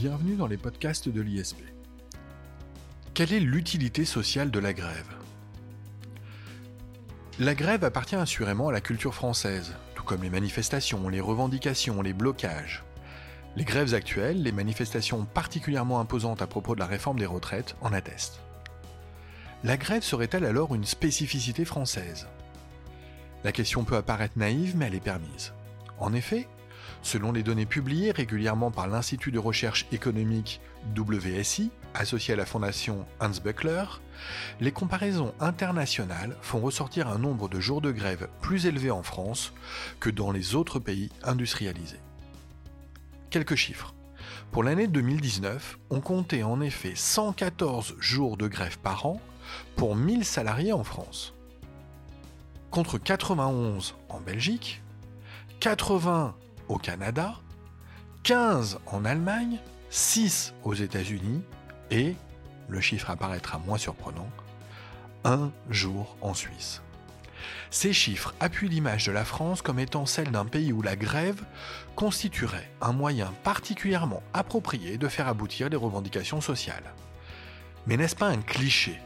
Bienvenue dans les podcasts de l'ISP. Quelle est l'utilité sociale de la grève? La grève appartient assurément à la culture française, tout comme les manifestations, les revendications, les blocages. Les grèves actuelles, les manifestations particulièrement imposantes à propos de la réforme des retraites en attestent. La grève serait-elle alors une spécificité française? La question peut apparaître naïve, mais elle est permise. En effet, selon les données publiées régulièrement par l'Institut de recherche économique WSI, associé à la fondation Hans Buckler, les comparaisons internationales font ressortir un nombre de jours de grève plus élevé en France que dans les autres pays industrialisés. Quelques chiffres. Pour l'année 2019, on comptait en effet 114 jours de grève par an pour 1000 salariés en France. Contre 91 en Belgique, 80 au Canada, 15 en Allemagne, 6 aux États-Unis et, le chiffre apparaîtra moins surprenant, un jour en Suisse. Ces chiffres appuient l'image de la France comme étant celle d'un pays où la grève constituerait un moyen particulièrement approprié de faire aboutir les revendications sociales. Mais n'est-ce pas un cliché?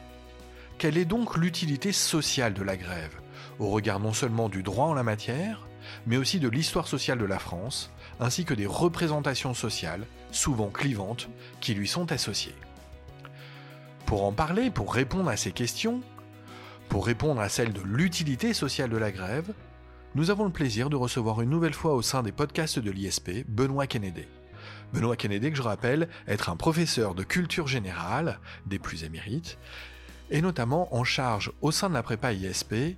Quelle est donc l'utilité sociale de la grève, au regard non seulement du droit en la matière, mais aussi de l'histoire sociale de la France, ainsi que des représentations sociales, souvent clivantes, qui lui sont associées. Pour en parler, pour répondre à ces questions, pour répondre à celle de l'utilité sociale de la grève, nous avons le plaisir de recevoir une nouvelle fois au sein des podcasts de l'ISP Benoît Kennedy. Benoît Kennedy, que je rappelle, être un professeur de culture générale, des plus émérites, et notamment en charge au sein de la prépa ISP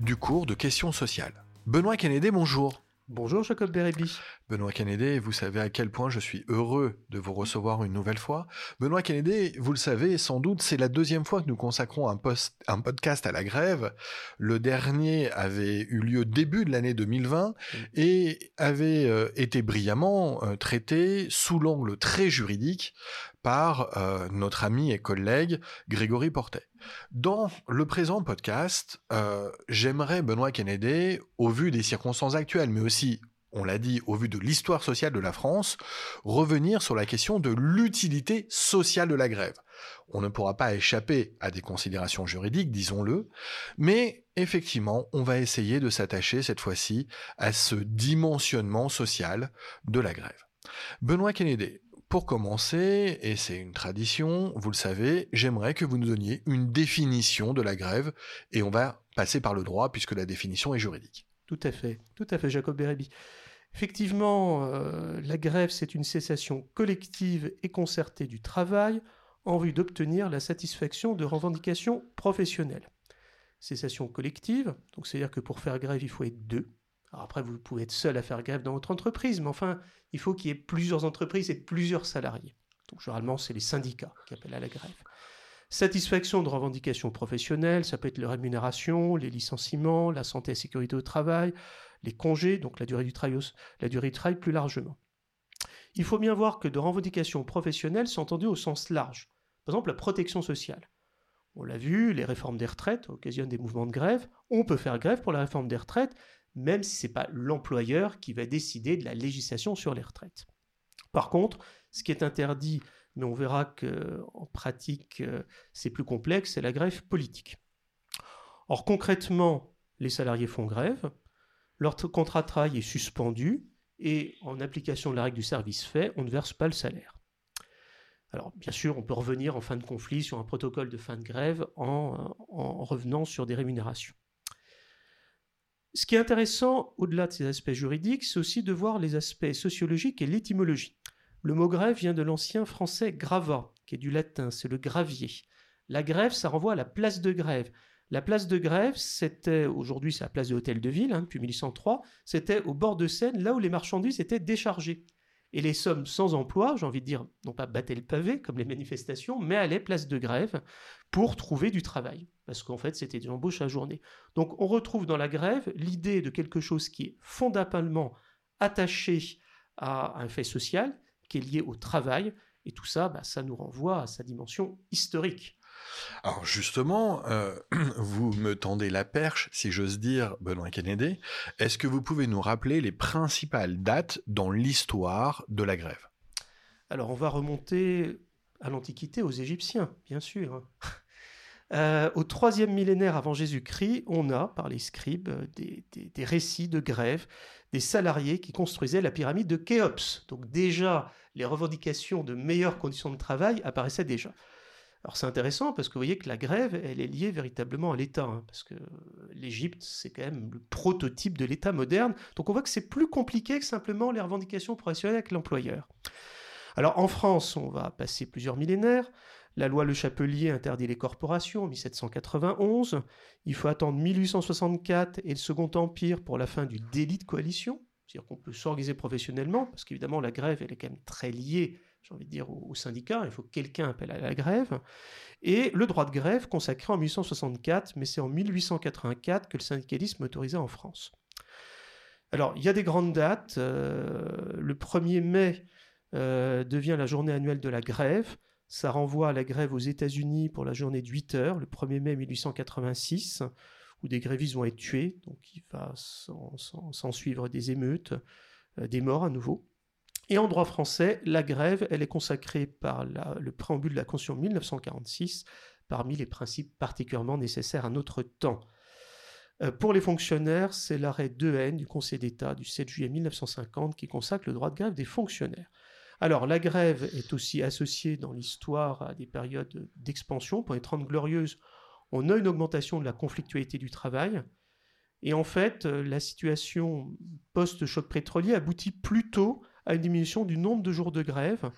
du cours de questions sociales. Benoît Kennedy, bonjour. Bonjour Jacob Bérébi. Benoît Kennedy, vous savez à quel point je suis heureux de vous recevoir une nouvelle fois. Benoît Kennedy, vous le savez sans doute, c'est la deuxième fois que nous consacrons un, un podcast à la grève. Le dernier avait eu lieu début de l'année 2020 et avait euh, été brillamment euh, traité sous l'angle très juridique par euh, notre ami et collègue Grégory Portet. Dans le présent podcast, euh, j'aimerais, Benoît Kennedy, au vu des circonstances actuelles, mais aussi on l'a dit, au vu de l'histoire sociale de la France, revenir sur la question de l'utilité sociale de la grève. On ne pourra pas échapper à des considérations juridiques, disons-le, mais effectivement, on va essayer de s'attacher cette fois-ci à ce dimensionnement social de la grève. Benoît Kennedy, pour commencer, et c'est une tradition, vous le savez, j'aimerais que vous nous donniez une définition de la grève, et on va passer par le droit puisque la définition est juridique. Tout à fait, tout à fait, Jacob Bérébi. Effectivement, euh, la grève, c'est une cessation collective et concertée du travail en vue d'obtenir la satisfaction de revendications professionnelles. Cessation collective, donc c'est-à-dire que pour faire grève, il faut être deux, après, vous pouvez être seul à faire grève dans votre entreprise, mais enfin, il faut qu'il y ait plusieurs entreprises et plusieurs salariés. Donc généralement, c'est les syndicats qui appellent à la grève. Satisfaction de revendications professionnelles, ça peut être la rémunération, les licenciements, la santé et sécurité au travail, les congés, donc la durée du travail, la durée du travail plus largement. Il faut bien voir que de revendications professionnelles sont entendues au sens large. Par exemple, la protection sociale. On l'a vu, les réformes des retraites occasionnent des mouvements de grève. On peut faire grève pour la réforme des retraites, même si ce n'est pas l'employeur qui va décider de la législation sur les retraites. Par contre, ce qui est interdit, mais on verra qu'en pratique euh, c'est plus complexe, c'est la grève politique. Or concrètement, les salariés font grève, leur contrat de travail est suspendu, et en application de la règle du service fait, on ne verse pas le salaire. Alors bien sûr, on peut revenir en fin de conflit sur un protocole de fin de grève en revenant sur des rémunérations. Ce qui est intéressant, au-delà de ces aspects juridiques, c'est aussi de voir les aspects sociologiques et l'étymologie. Le mot grève vient de l'ancien français grava, qui est du latin, c'est le gravier. La grève, ça renvoie à la place de grève. La place de grève, c'était, aujourd'hui c'est la place de l'hôtel de ville, hein, depuis 1803, c'était au bord de Seine, là où les marchandises étaient déchargées. Et les sommes sans emploi, j'ai envie de dire, non pas battaient le pavé comme les manifestations, mais allaient place de grève pour trouver du travail. Parce qu'en fait, c'était des embauches à journée. Donc on retrouve dans la grève l'idée de quelque chose qui est fondamentalement attaché à un fait social, qui est lié au travail. Et tout ça, bah, ça nous renvoie à sa dimension historique. Alors justement, euh, vous me tendez la perche, si j'ose dire, Benoît Kennedy. Est-ce que vous pouvez nous rappeler les principales dates dans l'histoire de la grève? Alors on va remonter à l'Antiquité, aux Égyptiens, bien sûr. Euh, au troisième millénaire avant Jésus-Christ, on a, par les scribes, des, des, récits de grève des salariés qui construisaient la pyramide de Khéops. Donc déjà, les revendications de meilleures conditions de travail apparaissaient déjà. Alors c'est intéressant parce que vous voyez que la grève, elle est liée véritablement à l'État, hein, parce que l'Égypte, c'est quand même le prototype de l'État moderne. Donc on voit que c'est plus compliqué que simplement les revendications professionnelles avec l'employeur. Alors en France, on va passer plusieurs millénaires. La loi Le Chapelier interdit les corporations en 1791. Il faut attendre 1864 et le Second Empire pour la fin du délit de coalition. C'est-à-dire qu'on peut s'organiser professionnellement, parce qu'évidemment la grève, elle est quand même très liée, j'ai envie de dire, au, syndicat. Il faut que quelqu'un appelle à la grève. Et le droit de grève consacré en 1864, mais c'est en 1884 que le syndicalisme autorisé en France. Alors, il y a des grandes dates. Euh, le 1er mai euh, devient la journée annuelle de la grève. Ça renvoie à la grève aux États-Unis pour la journée de 8 heures, le 1er mai 1886, où des grévistes vont être tués. Donc il va s'en suivre des émeutes, euh, des morts à nouveau. Et en droit français, la grève, elle est consacrée par le préambule de la Constitution 1946 parmi les principes particulièrement nécessaires à notre temps. Euh, pour les fonctionnaires, c'est l'arrêt 2N du Conseil d'État du 7 juillet 1950 qui consacre le droit de grève des fonctionnaires. Alors, la grève est aussi associée dans l'histoire à des périodes d'expansion. Pour les Trente Glorieuses, on a une augmentation de la conflictualité du travail. Et en fait, euh, la situation post-choc pétrolier aboutit plutôt à une diminution du nombre de jours de grève.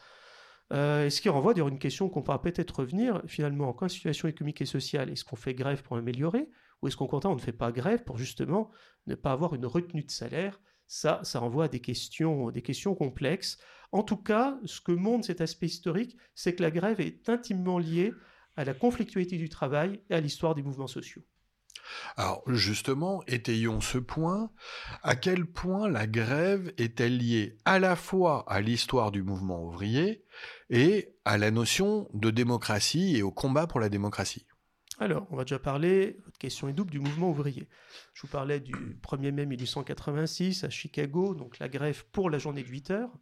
Euh, ce qui renvoie d'ailleurs une question qu'on pourra peut-être revenir finalement. En situation économique et sociale, est-ce qu'on fait grève pour améliorer ou est-ce contraire on ne fait pas grève pour justement ne pas avoir une retenue de salaire? Ça, ça renvoie à des questions, des questions complexes. En tout cas, ce que montre cet aspect historique, c'est que la grève est intimement liée à la conflictualité du travail et à l'histoire des mouvements sociaux. Alors justement, étayons ce point. À quel point la grève est-elle liée à la fois à l'histoire du mouvement ouvrier et à la notion de démocratie et au combat pour la démocratie? Alors, on va déjà parler, votre question est double, du mouvement ouvrier. Je vous parlais du 1er mai 1886 à Chicago, donc la grève pour la journée de 8 heures.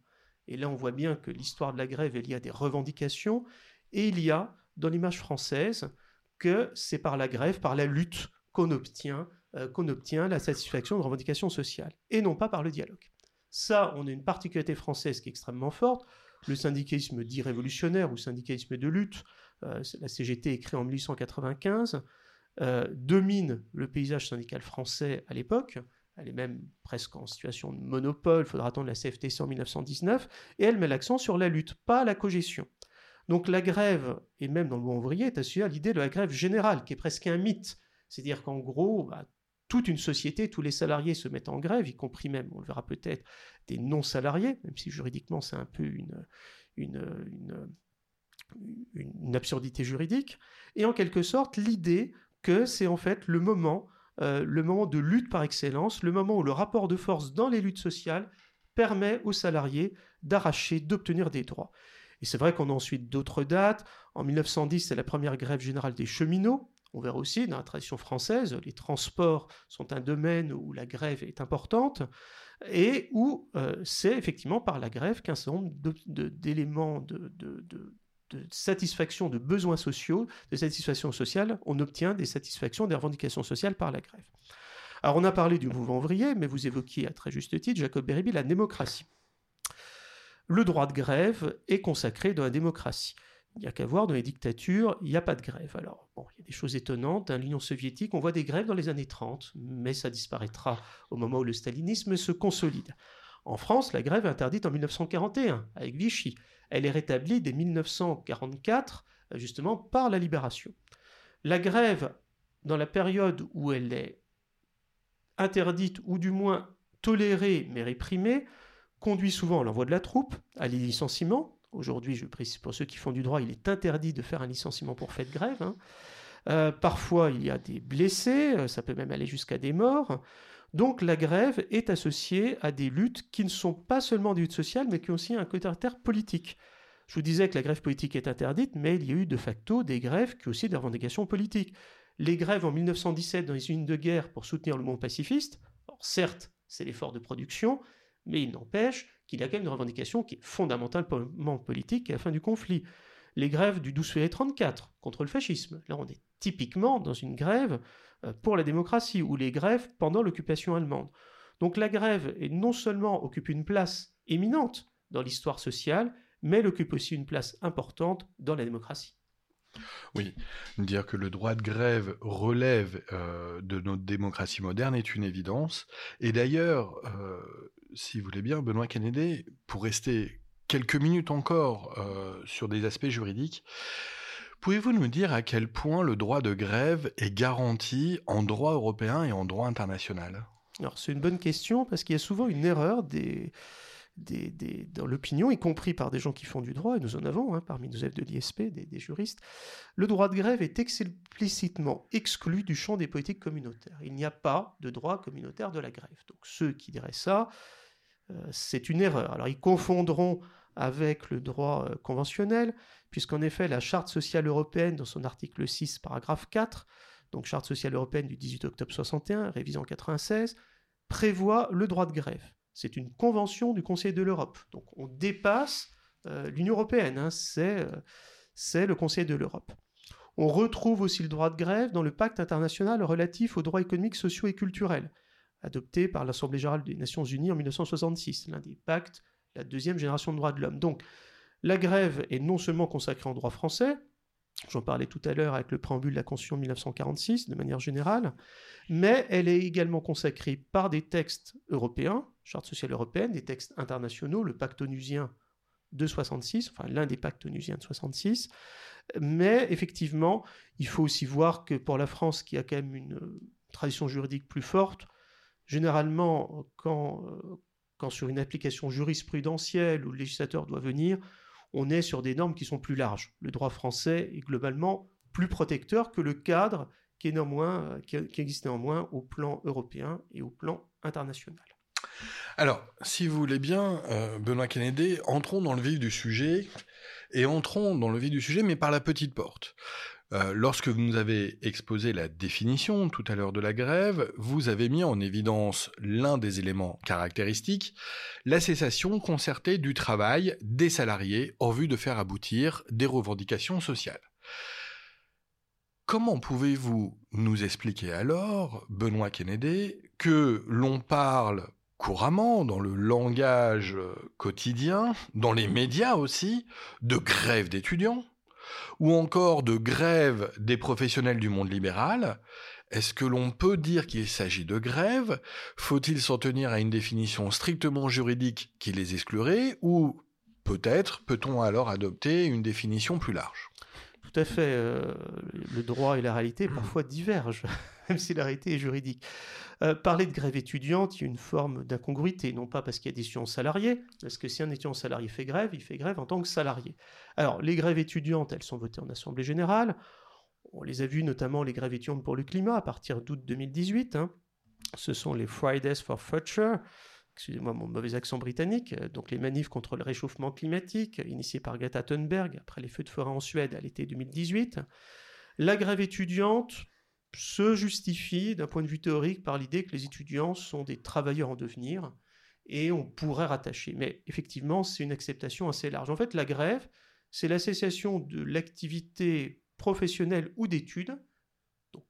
Et là, on voit bien que l'histoire de la grève est liée à des revendications. Et il y a, dans l'image française, que c'est par la grève, par la lutte, qu'on obtient, euh, obtient la satisfaction de revendications sociales, et non pas par le dialogue. Ça, on a une particularité française qui est extrêmement forte. Le syndicalisme dit révolutionnaire ou syndicalisme de lutte, euh, la CGT est créée en 1895, euh, domine le paysage syndical français à l'époque elle est même presque en situation de monopole, faudra attendre la CFTC en 1919, et elle met l'accent sur la lutte, pas la cogestion. Donc la grève, et même dans le mouvement ouvrier, est associée à l'idée de la grève générale, qui est presque un mythe. C'est-à-dire qu'en gros, bah, toute une société, tous les salariés se mettent en grève, y compris même, on le verra peut-être, des non-salariés, même si juridiquement c'est un peu une, absurdité juridique. Et en quelque sorte, l'idée que c'est en fait le moment euh, le moment de lutte par excellence, le moment où le rapport de force dans les luttes sociales permet aux salariés d'arracher, d'obtenir des droits. Et c'est vrai qu'on a ensuite d'autres dates. En 1910, c'est la première grève générale des cheminots. On verra aussi dans la tradition française, les transports sont un domaine où la grève est importante et où euh, c'est effectivement par la grève qu'un certain nombre d'éléments de, satisfaction de besoins sociaux, de satisfaction sociale, on obtient des satisfactions, des revendications sociales par la grève. Alors on a parlé du mouvement ouvrier, mais vous évoquiez à très juste titre, Jacob Beribi, la démocratie. Le droit de grève est consacré dans la démocratie. Il n'y a qu'à voir, dans les dictatures, il n'y a pas de grève. Alors, il y a des choses étonnantes. Dans l'Union soviétique, on voit des grèves dans les années 30, mais ça disparaîtra au moment où le stalinisme se consolide. En France, la grève est interdite en 1941, avec Vichy elle est rétablie dès 1944, euh, justement par la libération. La grève, dans la période où elle est interdite, ou du moins tolérée mais réprimée, conduit souvent à l'envoi de la troupe, à les licenciements. Aujourd'hui, je précise pour ceux qui font du droit, il est interdit de faire un licenciement pour fait de grève. Hein. Euh, parfois, il y a des blessés, euh, ça peut même aller jusqu'à des morts. Donc la grève est associée à des luttes qui ne sont pas seulement des luttes sociales, mais qui ont aussi un caractère politique. Je vous disais que la grève politique est interdite, mais il y a eu de facto des grèves qui ont aussi des revendications politiques. Les grèves en 1917 dans les usines de guerre pour soutenir le monde pacifiste, certes, c'est l'effort de production, mais il n'empêche qu'il a quand même une revendication qui est fondamentalement politique à la fin du conflit. Les grèves du 12 février 34 contre le fascisme. Là, on est typiquement dans une grève euh, pour la démocratie, ou les grèves pendant l'occupation allemande. Donc la grève est non seulement occupe une place éminente dans l'histoire sociale, mais elle occupe aussi une place importante dans la démocratie. Oui, dire que le droit de grève relève euh, de notre démocratie moderne est une évidence. Et d'ailleurs, euh, si vous voulez bien, Benoît Kennedy, pour rester quelques minutes encore euh, sur des aspects juridiques, pouvez-vous nous dire à quel point le droit de grève est garanti en droit européen et en droit international? Alors c'est une bonne question parce qu'il y a souvent une erreur des dans l'opinion, y compris par des gens qui font du droit, et nous en avons hein, parmi nos élèves de l'ISP, des, juristes, le droit de grève est explicitement exclu du champ des politiques communautaires. Il n'y a pas de droit communautaire de la grève. Donc ceux qui diraient ça, euh, c'est une erreur. Alors ils confondront avec le droit euh, conventionnel, puisqu'en effet la Charte sociale européenne, dans son article 6, paragraphe 4, donc Charte sociale européenne du 18 octobre 61, révisée en 96, prévoit le droit de grève. C'est une convention du Conseil de l'Europe. Donc on dépasse euh, l'Union européenne, hein. euh, c'est le Conseil de l'Europe. On retrouve aussi le droit de grève dans le pacte international relatif aux droits économiques, sociaux et culturels, adopté par l'Assemblée générale des Nations unies en 1966, l'un des pactes, la deuxième génération de droits de l'homme. Donc la grève est non seulement consacrée en droit français, J'en parlais tout à l'heure avec le préambule de la Constitution 1946, de manière générale, mais elle est également consacrée par des textes européens, Charte sociale européenne, des textes internationaux, le pacte onusien de 66, enfin l'un des pactes onusiens de 66, mais effectivement, il faut aussi voir que pour la France, qui a quand même une tradition juridique plus forte, généralement, quand, euh, quand sur une application jurisprudentielle où le législateur doit venir, on est sur des normes qui sont plus larges. Le droit français est globalement plus protecteur que le cadre qui, est néanmoins, qui, existe néanmoins au plan européen et au plan international. Alors, si vous voulez bien, euh, Benoît Kennedy, entrons dans le vif du sujet, et entrons dans le vif du sujet, mais par la petite porte. Euh, lorsque vous nous avez exposé la définition tout à l'heure de la grève, vous avez mis en évidence l'un des éléments caractéristiques, la cessation concertée du travail des salariés en vue de faire aboutir des revendications sociales. Comment pouvez-vous nous expliquer alors, Benoît Kennedy, que l'on parle couramment dans le langage quotidien, dans les médias aussi, de grève d'étudiants ou encore de grève des professionnels du monde libéral, est-ce que l'on peut dire qu'il s'agit de grève? Faut-il s'en tenir à une définition strictement juridique qui les exclurait Ou peut-être peut-on alors adopter une définition plus large? Tout à fait. Euh, le droit et la réalité parfois divergent, même si la réalité est juridique. Euh, parler de grève étudiante, il y a une forme d'incongruité, non pas parce qu'il y a des étudiants salariés, parce que si un étudiant salarié fait grève, il fait grève en tant que salarié. Alors, les grèves étudiantes, elles sont votées en Assemblée générale. On les a vues notamment les grèves étudiantes pour le climat à partir d'août 2018. Hein. Ce sont les Fridays for Future, excusez-moi mon mauvais accent britannique, euh, donc les manifs contre le réchauffement climatique, initiés par Greta Thunberg après les feux de forêt en Suède à l'été 2018. La grève étudiante, se justifie d'un point de vue théorique par l'idée que les étudiants sont des travailleurs en devenir et on pourrait rattacher. Mais effectivement, c'est une acceptation assez large. En fait, la grève, c'est la cessation de l'activité professionnelle ou d'études.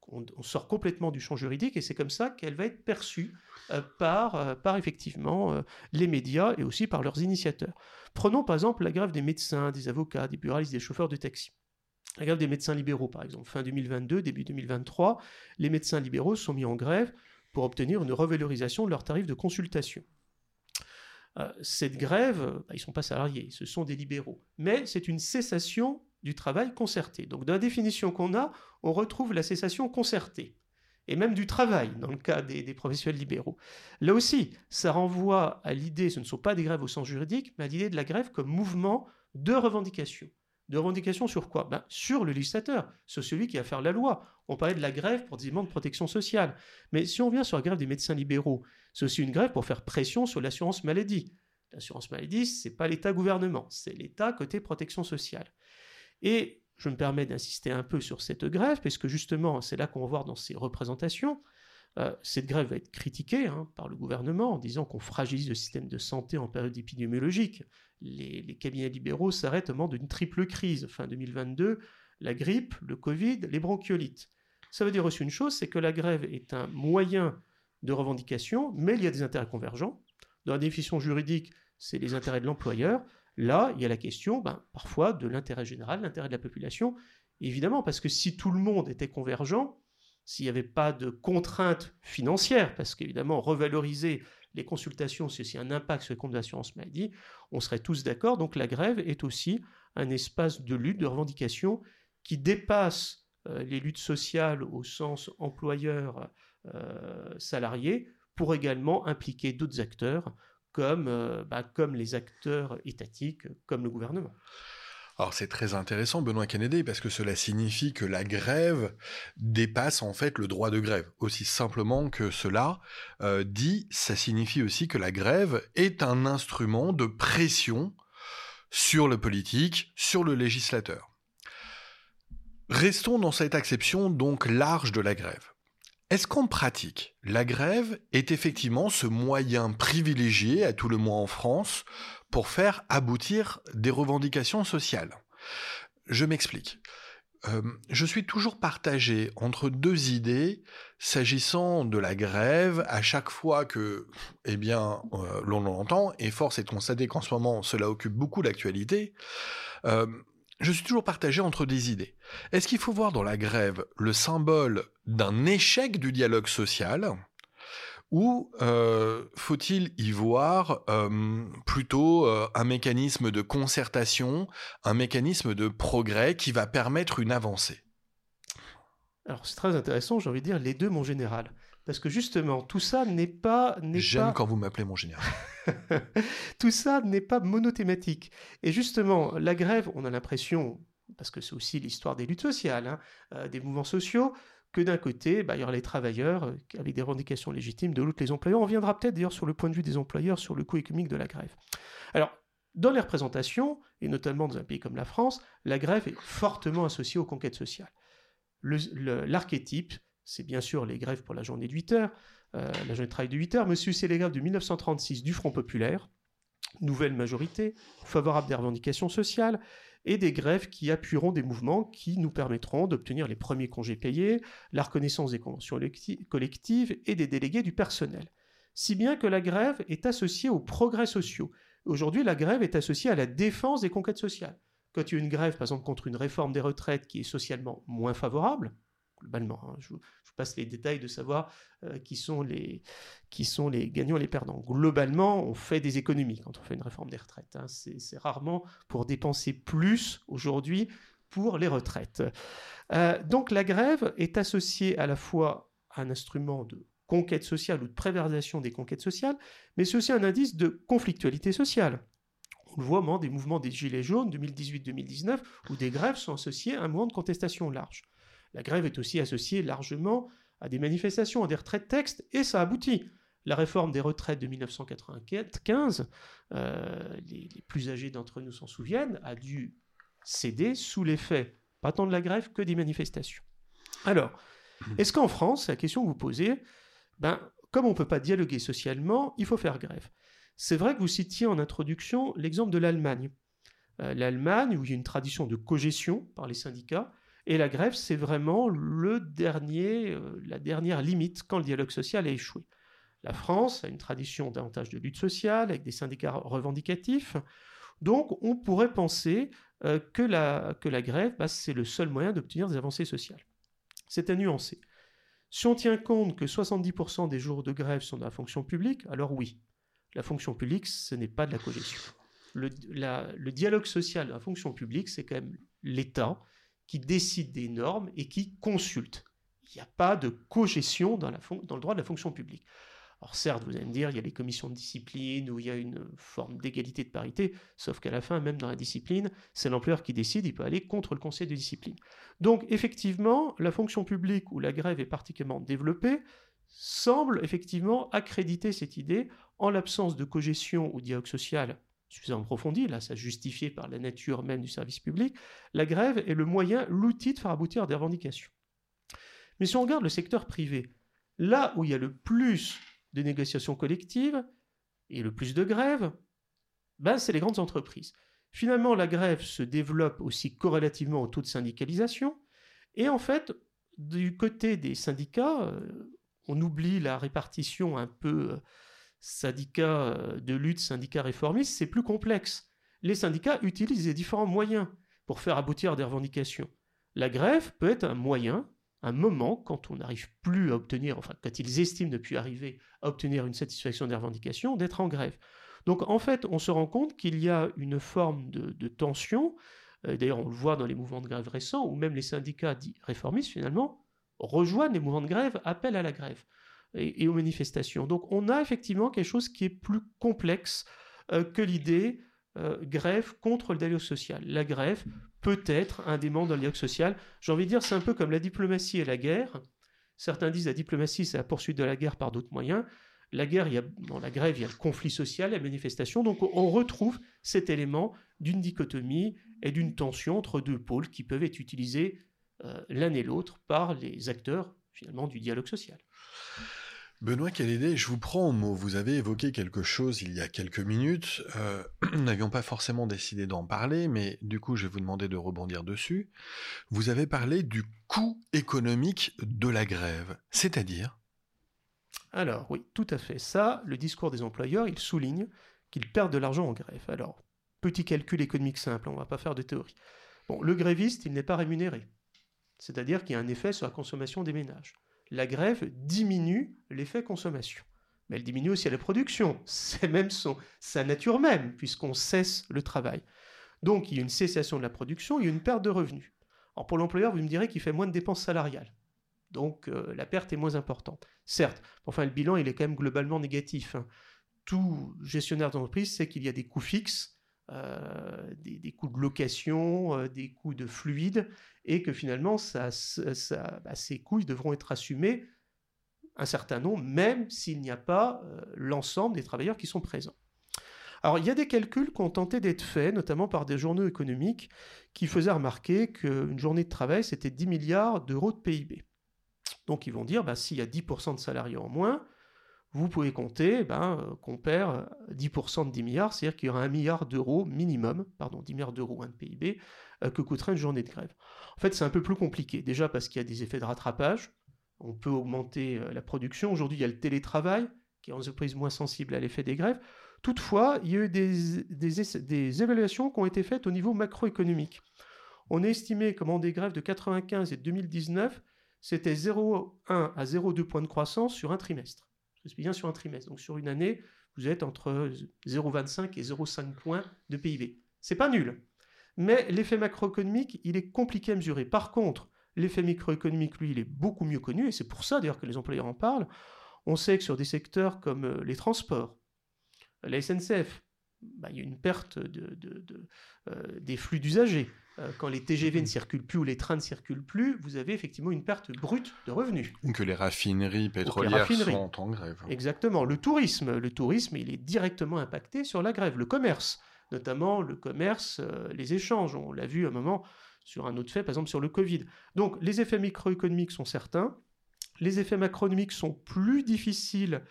On, sort complètement du champ juridique et c'est comme ça qu'elle va être perçue euh, par, euh, par effectivement euh, les médias et aussi par leurs initiateurs. Prenons par exemple la grève des médecins, des avocats, des buralistes, des chauffeurs de taxi. La grève des médecins libéraux, par exemple, fin 2022, début 2023, les médecins libéraux sont mis en grève pour obtenir une revalorisation de leurs tarifs de consultation. Cette grève, bah, ils ne sont pas salariés, ce sont des libéraux. Mais c'est une cessation du travail concerté. Donc dans la définition qu'on a, on retrouve la cessation concertée. Et même du travail, dans le cas des, professionnels libéraux. Là aussi, ça renvoie à l'idée, ce ne sont pas des grèves au sens juridique, mais à l'idée de la grève comme mouvement de revendication. De revendication sur quoi? Ben, Sur le législateur, sur celui qui va faire la loi. On parlait de la grève pour des demandes de protection sociale. Mais si on vient sur la grève des médecins libéraux, c'est aussi une grève pour faire pression sur l'assurance maladie. L'assurance maladie, ce n'est pas l'État-gouvernement, c'est l'État côté protection sociale. Et je me permets d'insister un peu sur cette grève, parce que justement, c'est là qu'on va voir dans ces représentations, Euh, cette grève va être critiquée hein, par le gouvernement en disant qu'on fragilise le système de santé en période épidémiologique. Les, cabinets libéraux s'arrêtent au moment d'une triple crise. Fin 2022, la grippe, le Covid, les bronchiolites. Ça veut dire aussi une chose, c'est que la grève est un moyen de revendication, mais il y a des intérêts convergents. Dans la définition juridique, c'est les intérêts de l'employeur. Là, il y a la question, ben, parfois, de l'intérêt général, l'intérêt de la population. Évidemment, parce que si tout le monde était convergent, s'il n'y avait pas de contraintes financières, parce qu'évidemment, revaloriser les consultations, c'est aussi un impact sur les comptes d'assurance maladie, on serait tous d'accord. Donc la grève est aussi un espace de lutte, de revendication qui dépasse euh, les luttes sociales au sens employeur-salarié euh, pour également impliquer d'autres acteurs comme, euh, bah, comme les acteurs étatiques, comme le gouvernement. Alors c'est très intéressant, Benoît Kennedy, parce que cela signifie que la grève dépasse en fait le droit de grève. Aussi simplement que cela euh, dit, ça signifie aussi que la grève est un instrument de pression sur le politique, sur le législateur. Restons dans cette acception donc large de la grève. Est-ce qu'en pratique, la grève est effectivement ce moyen privilégié, à tout le moins en France, pour faire aboutir des revendications sociales? Je m'explique. Euh, je suis toujours partagé entre deux idées s'agissant de la grève à chaque fois que, eh bien, euh, l'on l'entend, et force est de constater qu'en ce moment cela occupe beaucoup d'actualité. Euh, je suis toujours partagé entre des idées. Est-ce qu'il faut voir dans la grève le symbole d'un échec du dialogue social ou euh, faut-il y voir euh, plutôt euh, un mécanisme de concertation, un mécanisme de progrès qui va permettre une avancée? Alors c'est très intéressant, j'ai envie de dire les deux mon général. Parce que justement, tout ça n'est pas... J'aime quand vous m'appelez mon général. tout ça n'est pas monothématique. Et justement, la grève, on a l'impression, parce que c'est aussi l'histoire des luttes sociales, hein, euh, des mouvements sociaux, que d'un côté, bah, il y aura les travailleurs euh, avec des revendications légitimes, de l'autre les employeurs. On viendra peut-être d'ailleurs sur le point de vue des employeurs, sur le coût économique de la grève. Alors, dans les représentations, et notamment dans un pays comme la France, la grève est fortement associée aux conquêtes sociales. L'archétype, c'est bien sûr les grèves pour la journée de 8 heures, euh, la journée de travail de 8 heures, Monsieur, c'est les grèves de 1936 du Front Populaire, nouvelle majorité, favorable des revendications sociales, et des grèves qui appuieront des mouvements qui nous permettront d'obtenir les premiers congés payés, la reconnaissance des conventions collectives et des délégués du personnel. Si bien que la grève est associée aux progrès sociaux. Aujourd'hui, la grève est associée à la défense des conquêtes sociales. Quand il y a une grève, par exemple, contre une réforme des retraites qui est socialement moins favorable, globalement. Hein. Je, passe les détails de savoir euh, qui, sont les, gagnants et les perdants. Globalement, on fait des économies quand on fait une réforme des retraites. Hein. C'est rarement pour dépenser plus aujourd'hui pour les retraites. Euh, donc la grève est associée à la fois à un instrument de conquête sociale ou de préversation des conquêtes sociales, mais c'est aussi un indice de conflictualité sociale. On le voit au des mouvements des Gilets jaunes 2018-2019, où des grèves sont associées à un mouvement de contestation large. La grève est aussi associée largement à des manifestations, à des retraites textes, et ça aboutit. La réforme des retraites de 1995, euh, les, plus âgés d'entre nous s'en souviennent, a dû céder sous l'effet, pas tant de la grève que des manifestations. Alors, est-ce qu'en France, la question que vous posez, ben, comme on ne peut pas dialoguer socialement, il faut faire grève. C'est vrai que vous citiez en introduction l'exemple de l'Allemagne. Euh, L'Allemagne, où il y a une tradition de cogestion par les syndicats, et la grève, c'est vraiment le dernier, euh, la dernière limite quand le dialogue social a échoué. La France a une tradition davantage de lutte sociale, avec des syndicats revendicatifs. Donc, on pourrait penser euh, que, la, que la grève, bah, c'est le seul moyen d'obtenir des avancées sociales. C'est à nuancer. Si on tient compte que 70% des jours de grève sont dans la fonction publique, alors oui, la fonction publique, ce n'est pas de la cogestion. Le, le dialogue social dans la fonction publique, c'est quand même l'État qui décide des normes et qui consulte. Il n'y a pas de cogestion dans, dans le droit de la fonction publique. Alors certes, vous allez me dire, il y a les commissions de discipline où il y a une forme d'égalité de parité, sauf qu'à la fin, même dans la discipline, c'est l'employeur qui décide, il peut aller contre le conseil de discipline. Donc effectivement, la fonction publique où la grève est particulièrement développée semble effectivement accréditer cette idée en l'absence de cogestion ou dialogue social suffisamment approfondie, là ça justifié par la nature même du service public, la grève est le moyen, l'outil de faire aboutir des revendications. Mais si on regarde le secteur privé, Là où il y a le plus de négociations collectives et le plus de grèves, ben, c'est les grandes entreprises. Finalement, la grève se développe aussi corrélativement au taux de syndicalisation. Et en fait, du côté des syndicats, euh, on oublie la répartition un peu euh, syndicats euh, de lutte, syndicats réformistes, c'est plus complexe. Les syndicats utilisent les différents moyens pour faire aboutir des revendications. La grève peut être un moyen, un moment, quand on n'arrive plus à obtenir, enfin, quand ils estiment ne plus arriver à obtenir une satisfaction des revendications, d'être en grève. Donc, en fait, on se rend compte qu'il y a une forme de, tension, euh, d'ailleurs, on le voit dans les mouvements de grève récents, où même les syndicats dits réformistes, finalement, rejoignent les mouvements de grève, appellent à la grève et, aux manifestations. Donc, on a effectivement quelque chose qui est plus complexe euh, que l'idée euh, grève contre le dialogue social. La grève peut être un des membres d'un dialogue social. J'ai envie de dire, c'est un peu comme la diplomatie et la guerre. Certains disent la diplomatie, c'est la poursuite de la guerre par d'autres moyens. La guerre, il y a, dans la grève, il y a le conflit social, la manifestation. Donc on retrouve cet élément d'une dichotomie et d'une tension entre deux pôles qui peuvent être utilisés euh, l'un et l'autre par les acteurs finalement du dialogue social. Benoît idée je vous prends au mot. Vous avez évoqué quelque chose il y a quelques minutes. Euh, nous n'avions pas forcément décidé d'en parler, mais du coup, je vais vous demander de rebondir dessus. Vous avez parlé du coût économique de la grève, c'est-à-dire? Alors, oui, tout à fait. Ça, le discours des employeurs, il souligne qu'ils perdent de l'argent en grève. Alors, petit calcul économique simple, on ne va pas faire de théorie. Bon, le gréviste, il n'est pas rémunéré. C'est-à-dire qu'il y a un effet sur la consommation des ménages la grève diminue l'effet consommation. Mais elle diminue aussi la production. C'est même sa nature même, puisqu'on cesse le travail. Donc il y a une cessation de la production, il y a une perte de revenus. Alors pour l'employeur, vous me direz qu'il fait moins de dépenses salariales. Donc euh, la perte est moins importante. Certes, enfin le bilan il est quand même globalement négatif. Hein. Tout gestionnaire d'entreprise sait qu'il y a des coûts fixes euh, des, coûts de location, euh, des coûts de fluide, et que finalement, bah, ces coûts devront être assumés un certain nombre, même s'il n'y a pas euh, l'ensemble des travailleurs qui sont présents. Alors, il y a des calculs qui ont tenté d'être faits, notamment par des journaux économiques, qui faisaient remarquer qu'une journée de travail, c'était 10 milliards d'euros de PIB. Donc, ils vont dire, bah, s'il y a 10% de salariés en moins, vous pouvez compter ben, euh, qu'on perd 10% euh, de 10 milliards, c'est-à-dire qu'il y aura un milliard d'euros minimum, pardon, 10 milliards d'euros de PIB, euh, que coûterait une journée de grève. En fait, c'est un peu plus compliqué, déjà parce qu'il y a des effets de rattrapage, on peut augmenter la production, aujourd'hui il y a le télétravail, qui est en entreprise moins sensible à l'effet des grèves. Toutefois, il y a eu des, évaluations qui ont été faites au niveau macroéconomique. On a estimé comment des grèves de 95 et 2019, c'était 0,1 à 0,2 points de croissance sur un trimestre c'est bien sur un trimestre. Donc sur une année, vous êtes entre 0,25 et 0,5 points de PIB. C'est pas nul. Mais l'effet macroéconomique, il est compliqué à mesurer. Par contre, l'effet microéconomique, lui, il est beaucoup mieux connu, et c'est pour ça d'ailleurs que les employeurs en parlent. On sait que sur des secteurs comme euh, les transports, la SNCF, bah, il y a une perte euh, des flux d'usagers. Euh, quand les TGV ne circulent plus ou les trains ne circulent plus, vous avez effectivement une perte brute de revenus. Que les raffineries pétrolières sont en grève. Exactement. Le tourisme, le tourisme, il est directement impacté sur la grève. Le commerce, notamment le commerce, euh, les échanges. On l'a vu à un moment sur un autre fait, par exemple sur le Covid. Donc les effets microéconomiques sont certains. Les effets macroéconomiques sont plus difficiles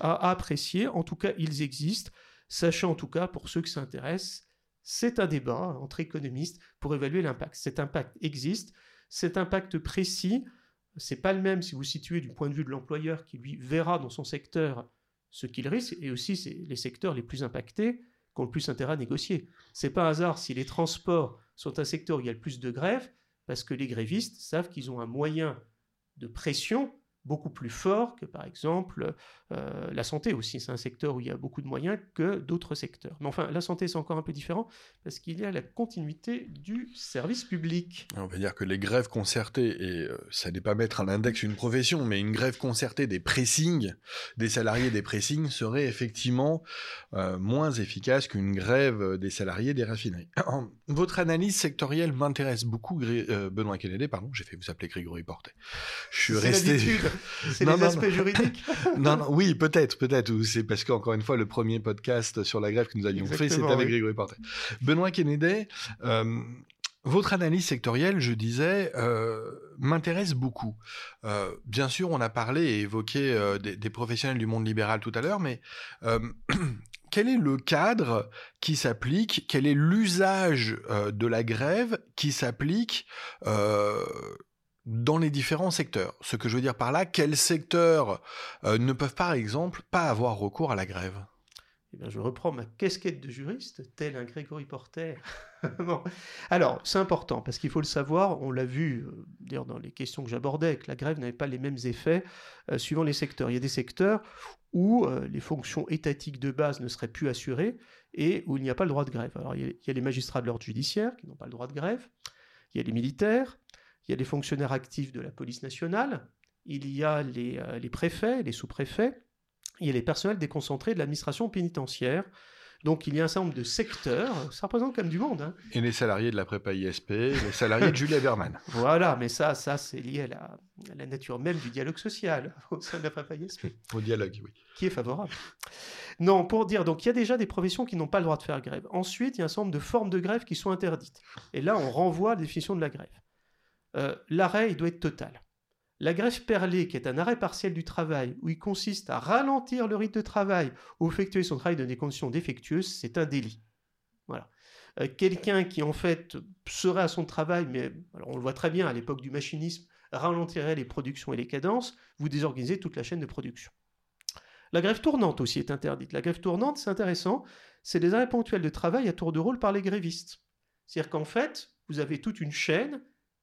à apprécier. En tout cas, ils existent. Sachez en tout cas, pour ceux qui s'intéressent, c'est un débat entre économistes pour évaluer l'impact. Cet impact existe, cet impact précis, c'est pas le même si vous situez du point de vue de l'employeur qui lui verra dans son secteur ce qu'il risque, et aussi c'est les secteurs les plus impactés qui ont le plus intérêt à négocier. C'est pas un hasard si les transports sont un secteur où il y a le plus de grèves, parce que les grévistes savent qu'ils ont un moyen de pression beaucoup plus fort que par exemple euh, la santé aussi. C'est un secteur où il y a beaucoup de moyens que d'autres secteurs. Mais enfin, la santé, c'est encore un peu différent parce qu'il y a la continuité du service public. On va dire que les grèves concertées, et euh, ça n'est pas mettre à l'index une profession, mais une grève concertée des pressings, des salariés des pressings, serait effectivement euh, moins efficace qu'une grève des salariés des raffineries. Votre analyse sectorielle m'intéresse beaucoup, Benoît Kennedy, pardon, j'ai fait vous appeler Grégory Portet. Je suis resté... C'est les aspects juridiques Non, non, oui, peut-être, peut-être. C'est parce qu'encore une fois, le premier podcast sur la grève que nous avions fait, c'était avec Grégory Portet. Benoît Kennedy, euh, Votre analyse sectorielle, je disais, euh, m'intéresse beaucoup. Euh, bien sûr, on a parlé et évoqué euh, des, professionnels du monde libéral tout à l'heure, mais quel est le cadre qui s'applique Quel est l'usage de la grève qui s'applique dans les différents secteurs Ce que je veux dire par là, quels secteurs ne peuvent par exemple pas avoir recours à la grève? Eh je reprends ma casquette de juriste, tel un Grégory Porter. Alors, c'est important, parce qu'il faut le savoir, on l'a vu euh, dans les questions que j'abordais, que la grève n'avait pas les mêmes effets euh, suivant les secteurs. Il y a des secteurs où euh, les fonctions étatiques de base ne seraient plus assurées et où il n'y a pas le droit de grève. Alors, il y a, les magistrats de l'ordre judiciaire qui n'ont pas le droit de grève, il y a les militaires, il y a les fonctionnaires actifs de la police nationale, il y a les préfets, les sous-préfets, il y a les personnels déconcentrés de l'administration pénitentiaire. Donc il y a un certain nombre de secteurs, ça représente quand même du monde. Hein. Et les salariés de la prépa ISP, les salariés de Julia Berman. Voilà, mais ça, ça c'est lié à la, nature même du dialogue social au sein de la prépa ISP. Au dialogue, oui. Qui est favorable. Non, pour dire, donc il y a déjà des professions qui n'ont pas le droit de faire grève. Ensuite, il y a un certain nombre de formes de grève qui sont interdites. Et là, on renvoie à la définition de la grève. Euh, l'arrêt, il doit être total. La grève perlée, qui est un arrêt partiel du travail, où il consiste à ralentir le rythme de travail ou effectuer son travail dans des conditions défectueuses, c'est un délit. Voilà. Euh, quelqu'un qui en fait serait à son travail, mais on le voit très bien à l'époque du machinisme, ralentirait les productions et les cadences, vous désorganisez toute la chaîne de production. La grève tournante aussi est interdite. La grève tournante, c'est intéressant, c'est des arrêts ponctuels de travail à tour de rôle par les grévistes. C'est-à-dire qu'en fait, vous avez toute une chaîne,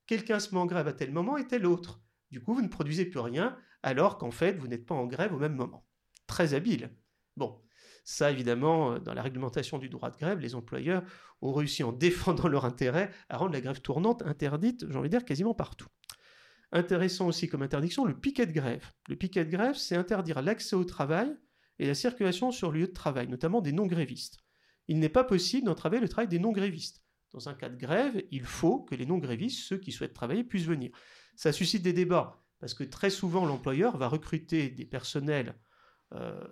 quelqu'un se met en grève à tel moment et tel autre. Du coup, vous ne produisez plus rien, alors qu'en fait, vous n'êtes pas en grève au même moment. Très habile. Bon, ça, évidemment, euh, dans la réglementation du droit de grève, les employeurs ont réussi en défendant leur intérêt à rendre la grève tournante interdite, j'ai envie de dire, quasiment partout. Intéressant aussi comme interdiction, le piquet de grève. Le piquet de grève, c'est interdire l'accès au travail et la circulation sur le lieu de travail, notamment des non-grévistes. Il n'est pas possible d'entraver le travail des non-grévistes. Dans un cas de grève, il faut que les non-grévistes, ceux qui souhaitent travailler, puissent venir ça suscite des débats, parce que très souvent l'employeur va recruter des personnels euh,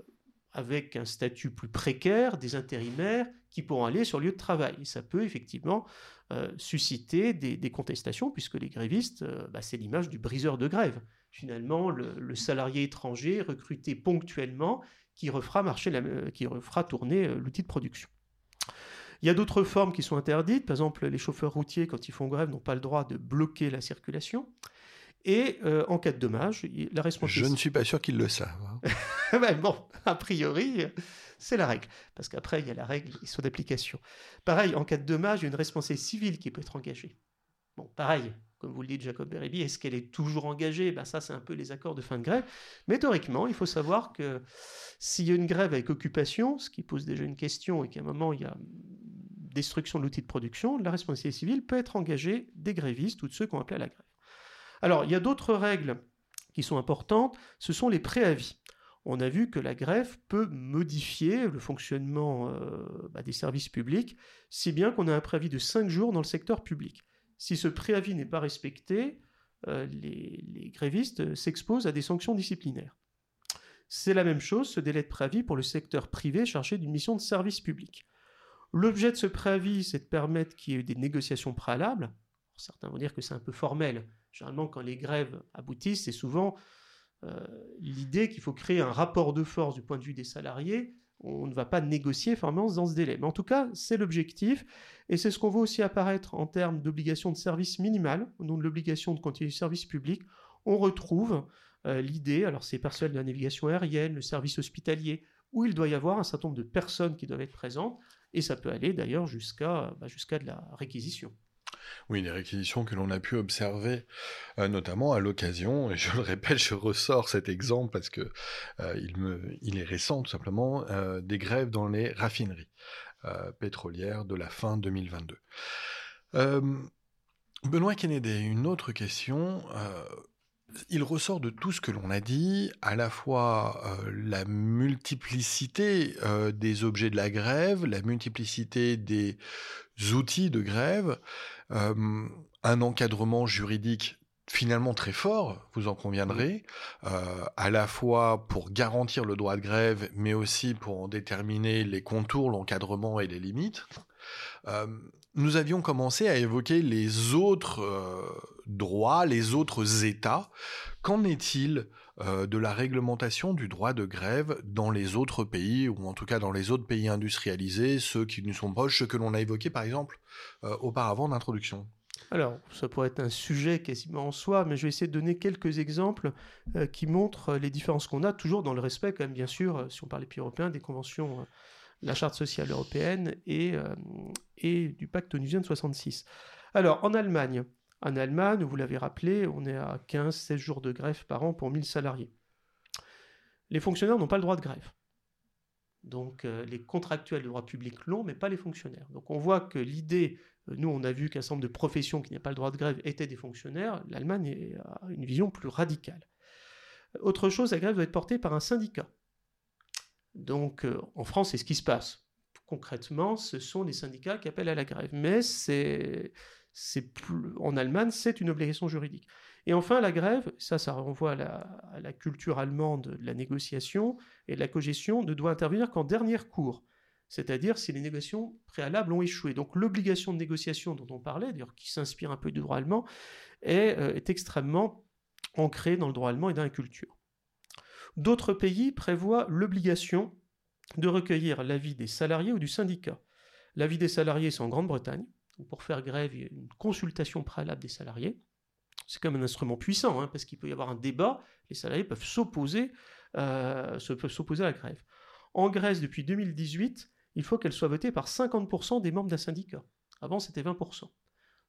avec un statut plus précaire, des intérimaires, qui pourront aller sur le lieu de travail. Ça peut effectivement euh, susciter des, contestations, puisque les grévistes, euh, bah, c'est l'image du briseur de grève. Finalement, le, salarié étranger recruté ponctuellement qui refera tourner l'outil de production. Il y a d'autres formes qui sont interdites. Par exemple, les chauffeurs routiers, quand ils font grève, n'ont pas le droit de bloquer la circulation. Et euh, en cas de dommage, la responsabilité. Je ne suis pas sûr qu'ils le savent. Hein. bon, a priori, c'est la règle. Parce qu'après, il y a la règle et son application. Pareil, en cas de dommage, il y a une responsabilité civile qui peut être engagée. Bon, pareil, comme vous le dites, Jacob Berébi, est-ce qu'elle est toujours engagée? Ben, Ça, c'est un peu les accords de fin de grève. Mais théoriquement, il faut savoir que s'il y a une grève avec occupation, ce qui pose déjà une question, et qu'à un moment, il y a destruction de l'outil de production, la responsabilité civile peut être engagée des grévistes ou de ceux qui ont appelé à la grève. Alors, il y a d'autres règles qui sont importantes, ce sont les préavis. On a vu que la grève peut modifier le fonctionnement euh, bah, des services publics, si bien qu'on a un préavis de 5 jours dans le secteur public. Si ce préavis n'est pas respecté, euh, les, grévistes s'exposent à des sanctions disciplinaires. C'est la même chose, ce délai de préavis pour le secteur privé chargé d'une mission de service public. L'objet de ce préavis, c'est de permettre qu'il y ait des négociations préalables. certains vont dire que c'est un peu formel, Généralement, quand les grèves aboutissent, c'est souvent euh, l'idée qu'il faut créer un rapport de force du point de vue des salariés. On ne va pas négocier formellement dans ce délai. Mais en tout cas, c'est l'objectif. Et c'est ce qu'on voit aussi apparaître en termes d'obligation de service minimale, au nom de l'obligation de continuer le service public. On retrouve euh, l'idée, alors c'est personnel de la navigation aérienne, le service hospitalier, où il doit y avoir un certain nombre de personnes qui doivent être présentes. Et ça peut aller d'ailleurs jusqu'à bah, de la réquisition. Oui, les réquisitions que l'on a pu observer, euh, notamment à l'occasion, et je le répète, je ressors cet exemple parce que euh, il, me, il est récent tout simplement, euh, des grèves dans les raffineries pétrolières de la fin 2022. Benoît Kennedy, une autre question il ressort de tout ce que l'on a dit, à la fois la multiplicité des objets de la grève, la multiplicité des outils de grève, euh, un encadrement juridique finalement très fort, vous en conviendrez, euh, à la fois pour garantir le droit de grève, mais aussi pour en déterminer les contours, l'encadrement et les limites. Nous avions commencé à évoquer les autres droits, les autres États. Qu'en est-il de la réglementation du droit de grève dans les autres pays, ou en tout cas dans les autres pays industrialisés, ceux qui nous sont proches, ceux que l'on a évoqués par exemple auparavant d'introduction alors, ça pourrait être un sujet quasiment en soi, mais je vais essayer de donner quelques exemples euh, qui montrent les différences qu'on a, toujours dans le respect, quand même, bien sûr, euh, si on parle des pays européens, des conventions, euh, la Charte sociale européenne et, et du pacte onusien de 66. Alors, en Allemagne, en Allemagne, vous l'avez rappelé, on est à 15-16 jours de grève par an pour 1000 salariés. Les fonctionnaires n'ont pas le droit de grève. Donc les contractuels de droit public l'ont, mais pas les fonctionnaires. Donc on voit que l'idée nous, on a vu qu'un certain nombre de professions qui n'avaient pas le droit de grève étaient des fonctionnaires. L'Allemagne a une vision plus radicale. Autre chose, la grève doit être portée par un syndicat. Donc, euh, en France, c'est ce qui se passe. Concrètement, ce sont les syndicats qui appellent à la grève. Mais en Allemagne, c'est une obligation juridique. Et enfin, la grève, ça, ça renvoie à la, culture allemande de la négociation et de la cogestion, ne doit intervenir qu'en dernière cour c'est-à-dire si les négociations préalables ont échoué. Donc l'obligation de négociation dont on parlait, d'ailleurs qui s'inspire un peu du droit allemand, est, euh, est, extrêmement ancrée dans le droit allemand et dans la culture. D'autres pays prévoient l'obligation de recueillir l'avis des salariés ou du syndicat. L'avis des salariés, c'est en Grande-Bretagne. Pour faire grève, il y a une consultation préalable des salariés. C'est comme un instrument puissant, hein, parce qu'il peut y avoir un débat, les salariés peuvent s'opposer, euh, peuvent s'opposer à la grève. En Grèce, depuis 2018, il faut qu'elle soit votée par 50% des membres d'un syndicat. Avant, c'était 20%.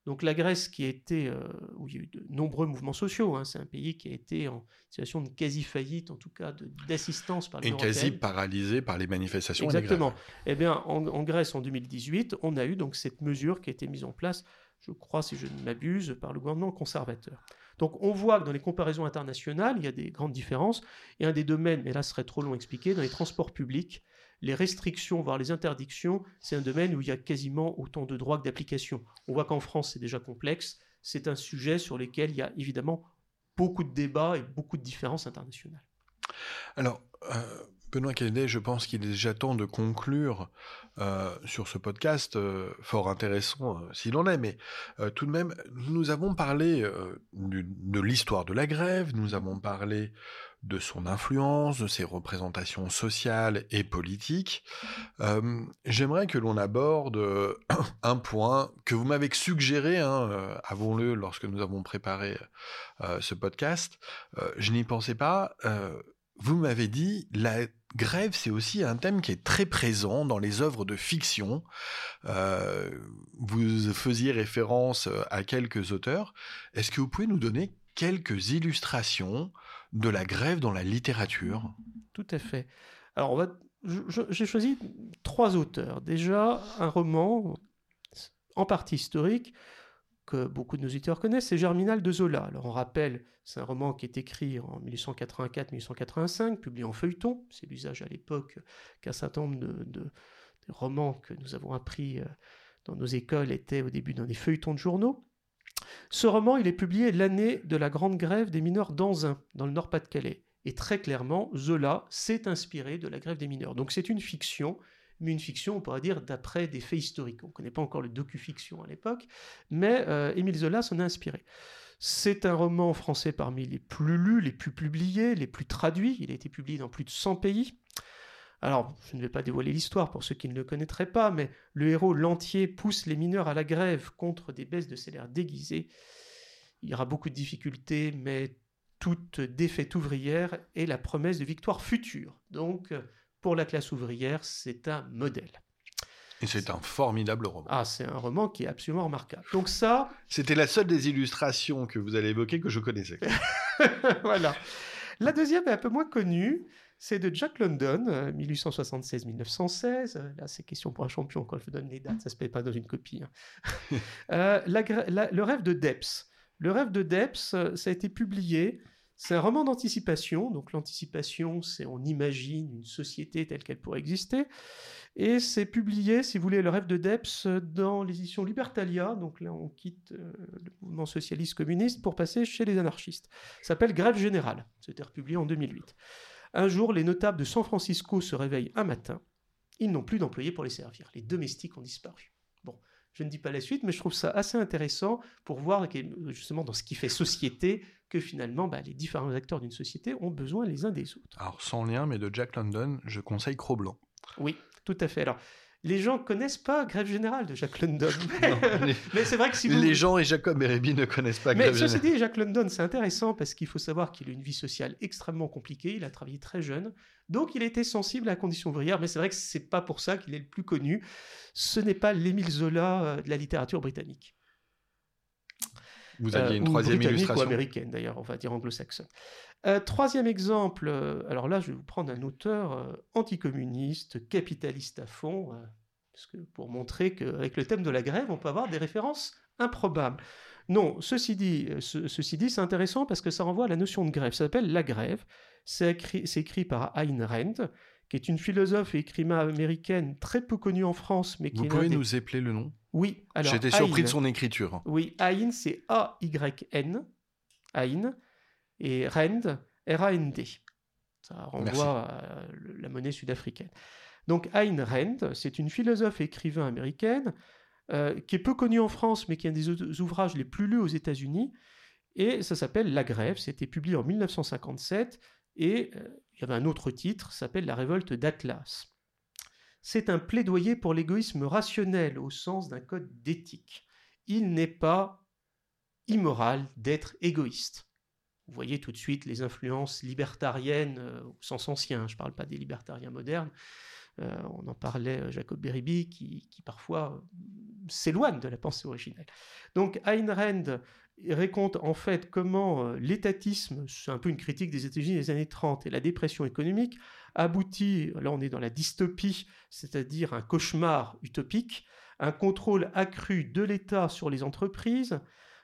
Donc la Grèce, qui a été, euh, où il y a eu de nombreux mouvements sociaux, hein, c'est un pays qui a été en situation de quasi-faillite, en tout cas d'assistance par les Et quasi paralysé par les manifestations. Exactement. eh bien, en, Grèce, en 2018, on a eu donc cette mesure qui a été mise en place, je crois, si je ne m'abuse, par le gouvernement conservateur. Donc on voit que dans les comparaisons internationales, il y a des grandes différences. Et un des domaines, mais là ce serait trop long à expliquer, dans les transports publics, les restrictions, voire les interdictions, c'est un domaine où il y a quasiment autant de droits que d'applications. On voit qu'en France, c'est déjà complexe. C'est un sujet sur lequel il y a évidemment beaucoup de débats et beaucoup de différences internationales. Alors, euh, Benoît Kennedy, je pense qu'il est déjà temps de conclure euh, sur ce podcast, euh, fort intéressant euh, s'il en est, mais tout de même, nous avons parlé de l'histoire de la grève, nous avons parlé de son influence, de ses représentations sociales et politiques. J'aimerais que l'on aborde un point que vous m'avez suggéré, hein, avons-le, lorsque nous avons préparé ce podcast. je n'y pensais pas vous m'avez dit, la grève, c'est aussi un thème qui est très présent dans les œuvres de fiction. Euh, vous faisiez référence euh, à quelques auteurs. Est-ce que vous pouvez nous donner quelques illustrations de la grève dans la littérature? Tout à fait. Alors, j'ai choisi trois auteurs. Déjà, un roman en partie historique que beaucoup de nos auditeurs connaissent, c'est Germinal de Zola. Alors on rappelle, c'est un roman qui est écrit en 1884-1885, publié en feuilleton. C'est l'usage à l'époque qu'un certain nombre de, romans que nous avons appris euh, dans nos écoles étaient au début dans des feuilletons de journaux. Ce roman, il est publié l'année de la grande grève des mineurs d'Anzin, dans le Nord-Pas-de-Calais. Et très clairement, Zola s'est inspiré de la grève des mineurs. Donc c'est une fiction mais une fiction, on pourrait dire, d'après des faits historiques. On ne connaît pas encore le docu-fiction à l'époque, mais euh, Émile Zola s'en a inspiré. C'est un roman français parmi les plus lus, les plus publiés, les plus traduits. Il a été publié dans plus de 100 pays. Alors, je ne vais pas dévoiler l'histoire pour ceux qui ne le connaîtraient pas, mais le héros l'entier pousse les mineurs à la grève contre des baisses de salaire déguisées. Il y aura beaucoup de difficultés, mais toute défaite ouvrière est la promesse de victoire future. Donc, pour la classe ouvrière, c'est un modèle. Et c'est un formidable roman. Ah, c'est un roman qui est absolument remarquable. Donc ça... C'était la seule des illustrations que vous allez évoquer que je connaissais. voilà. La deuxième est un peu moins connue. C'est de Jack London, 1876-1916. Euh, euh, là, c'est question pour un champion. Quand je vous donne les dates, ça se paye pas dans une copie. Hein. Euh, le rêve de Depps. Le rêve de Depps, ça a été publié c'est un roman d'anticipation, donc l'anticipation, c'est on imagine une société telle qu'elle pourrait exister, et c'est publié, si vous voulez, le rêve de Depps dans l'édition Libertalia, donc là on quitte euh, le mouvement socialiste communiste pour passer chez les anarchistes. Ça s'appelle Grève générale, c'était republié en 2008. Un jour, les notables de San Francisco se réveillent un matin, ils n'ont plus d'employés pour les servir, les domestiques ont disparu. Je ne dis pas la suite, mais je trouve ça assez intéressant pour voir justement dans ce qui fait société que finalement bah, les différents acteurs d'une société ont besoin les uns des autres. Alors sans lien, mais de Jack London, je conseille Cro-Blanc. Oui, tout à fait. Alors les gens connaissent pas Grève Générale de Jack London. mais c'est vrai que si Les gens et Jacob Bérébi ne connaissent pas Grève Générale. Mais ceci dit, Jack London, c'est intéressant parce qu'il faut savoir qu'il a une vie sociale extrêmement compliquée. Il a travaillé très jeune. Donc il était sensible à la condition ouvrière. Mais c'est vrai que c'est pas pour ça qu'il est le plus connu. Ce n'est pas l'Émile Zola euh, de la littérature britannique. Vous aviez une euh, troisième illustration. ou américaine d'ailleurs, on va dire anglo-saxonne. Euh, troisième exemple, euh, alors là je vais vous prendre un auteur anticommuniste, capitaliste à fond, parce que pour montrer qu'avec le thème de la grève, on peut avoir des références improbables. Non, ceci dit, ceci dit, c'est intéressant parce que ça renvoie à la notion de grève. Ça s'appelle la grève. C'est écrit, écrit, par Ayn Rand, qui est une philosophe et écrivain américaine très peu connue en France, mais qui Vous pouvez nous épeler le nom? Oui. Alors, J'étais surpris de son écriture. Oui, Ayn, c'est A-Y-N. Ayn et Rand, R-A-N-D. Ça renvoie à la monnaie sud-africaine. Donc Ayn Rand, c'est une philosophe et écrivain américaine euh, qui est peu connue en France, mais qui a un des ouvrages les plus lus aux États-Unis. Et ça s'appelle La Grève. C'était publié en 1957. Et euh, il y avait un autre titre, s'appelle La révolte d'Atlas. C'est un plaidoyer pour l'égoïsme rationnel au sens d'un code d'éthique. Il n'est pas immoral d'être égoïste. Vous voyez tout de suite les influences libertariennes euh, au sens ancien, je ne parle pas des libertariens modernes. Euh, on en parlait euh, Jacob Beribi, qui, parfois s'éloigne de la pensée originelle. Donc Ayn Rand raconte en fait comment l'étatisme, c'est un peu une critique des États-Unis des années 30, et la dépression économique aboutit, là on est dans la dystopie, c'est-à-dire un cauchemar utopique, un contrôle accru de l'État sur les entreprises,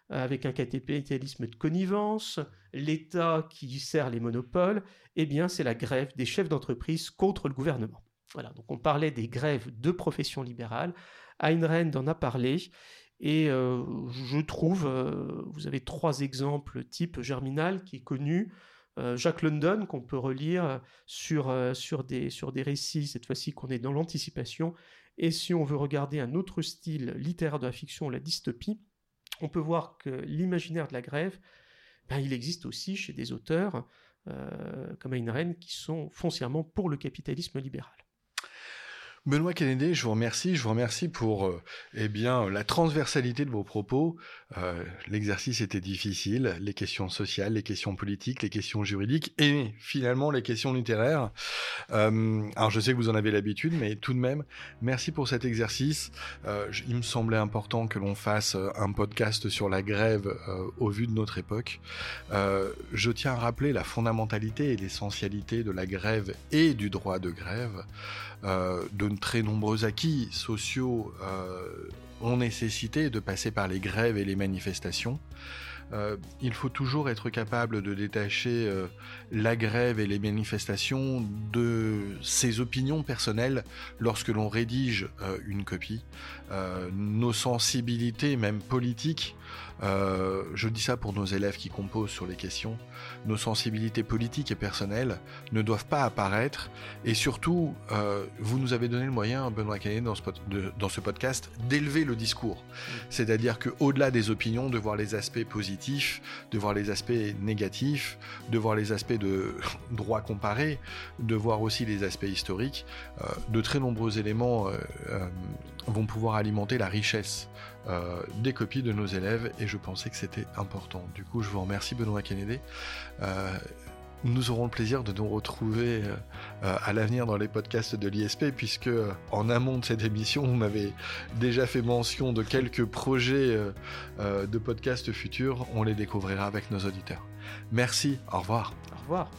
avec un capitalisme de connivence, l'État qui sert les monopoles, eh bien c'est la grève des chefs d'entreprise contre le gouvernement. Voilà, donc on parlait des grèves de profession libérale. Ayn Rand en a parlé. Et euh, je trouve, euh, vous avez trois exemples type Germinal qui est connu, euh, Jacques London qu'on peut relire sur, sur, des, sur des récits, cette fois-ci qu'on est dans l'anticipation. Et si on veut regarder un autre style littéraire de la fiction, la dystopie, on peut voir que l'imaginaire de la grève, ben, il existe aussi chez des auteurs comme Ayn Rand qui sont foncièrement pour le capitalisme libéral. Benoît Kennedy, je vous remercie. Je vous remercie pour euh, eh bien la transversalité de vos propos. Euh, l'exercice était difficile, les questions sociales, les questions politiques, les questions juridiques et finalement les questions littéraires. Euh, alors je sais que vous en avez l'habitude, mais tout de même, merci pour cet exercice. il me semblait important que l'on fasse un podcast sur la grève au vu de notre époque. je tiens à rappeler la fondamentalité et l'essentialité de la grève et du droit de grève. Euh, de très nombreux acquis sociaux euh, ont nécessité de passer par les grèves et les manifestations. Euh, il faut toujours être capable de détacher la grève et les manifestations de ses opinions personnelles lorsque l'on rédige une copie. nos sensibilités, même politiques, euh, je dis ça pour nos élèves qui composent sur les questions. Nos sensibilités politiques et personnelles ne doivent pas apparaître. Et surtout, euh, vous nous avez donné le moyen, Benoît Canet, dans dans ce podcast, d'élever le discours. C'est-à-dire qu'au-delà des opinions, de voir les aspects positifs, de voir les aspects négatifs, de voir les aspects de droit comparé, de voir aussi les aspects historiques, euh, de très nombreux éléments vont pouvoir alimenter la richesse euh, des copies de nos élèves et je pensais que c'était important. Du coup, je vous remercie Benoît Kennedy. Euh, nous aurons le plaisir de nous retrouver euh, à l'avenir dans les podcasts de l'ISP, puisque en amont de cette émission, vous m'avez déjà fait mention de quelques projets de podcasts futurs. On les découvrira avec nos auditeurs. Merci, au revoir. Au revoir.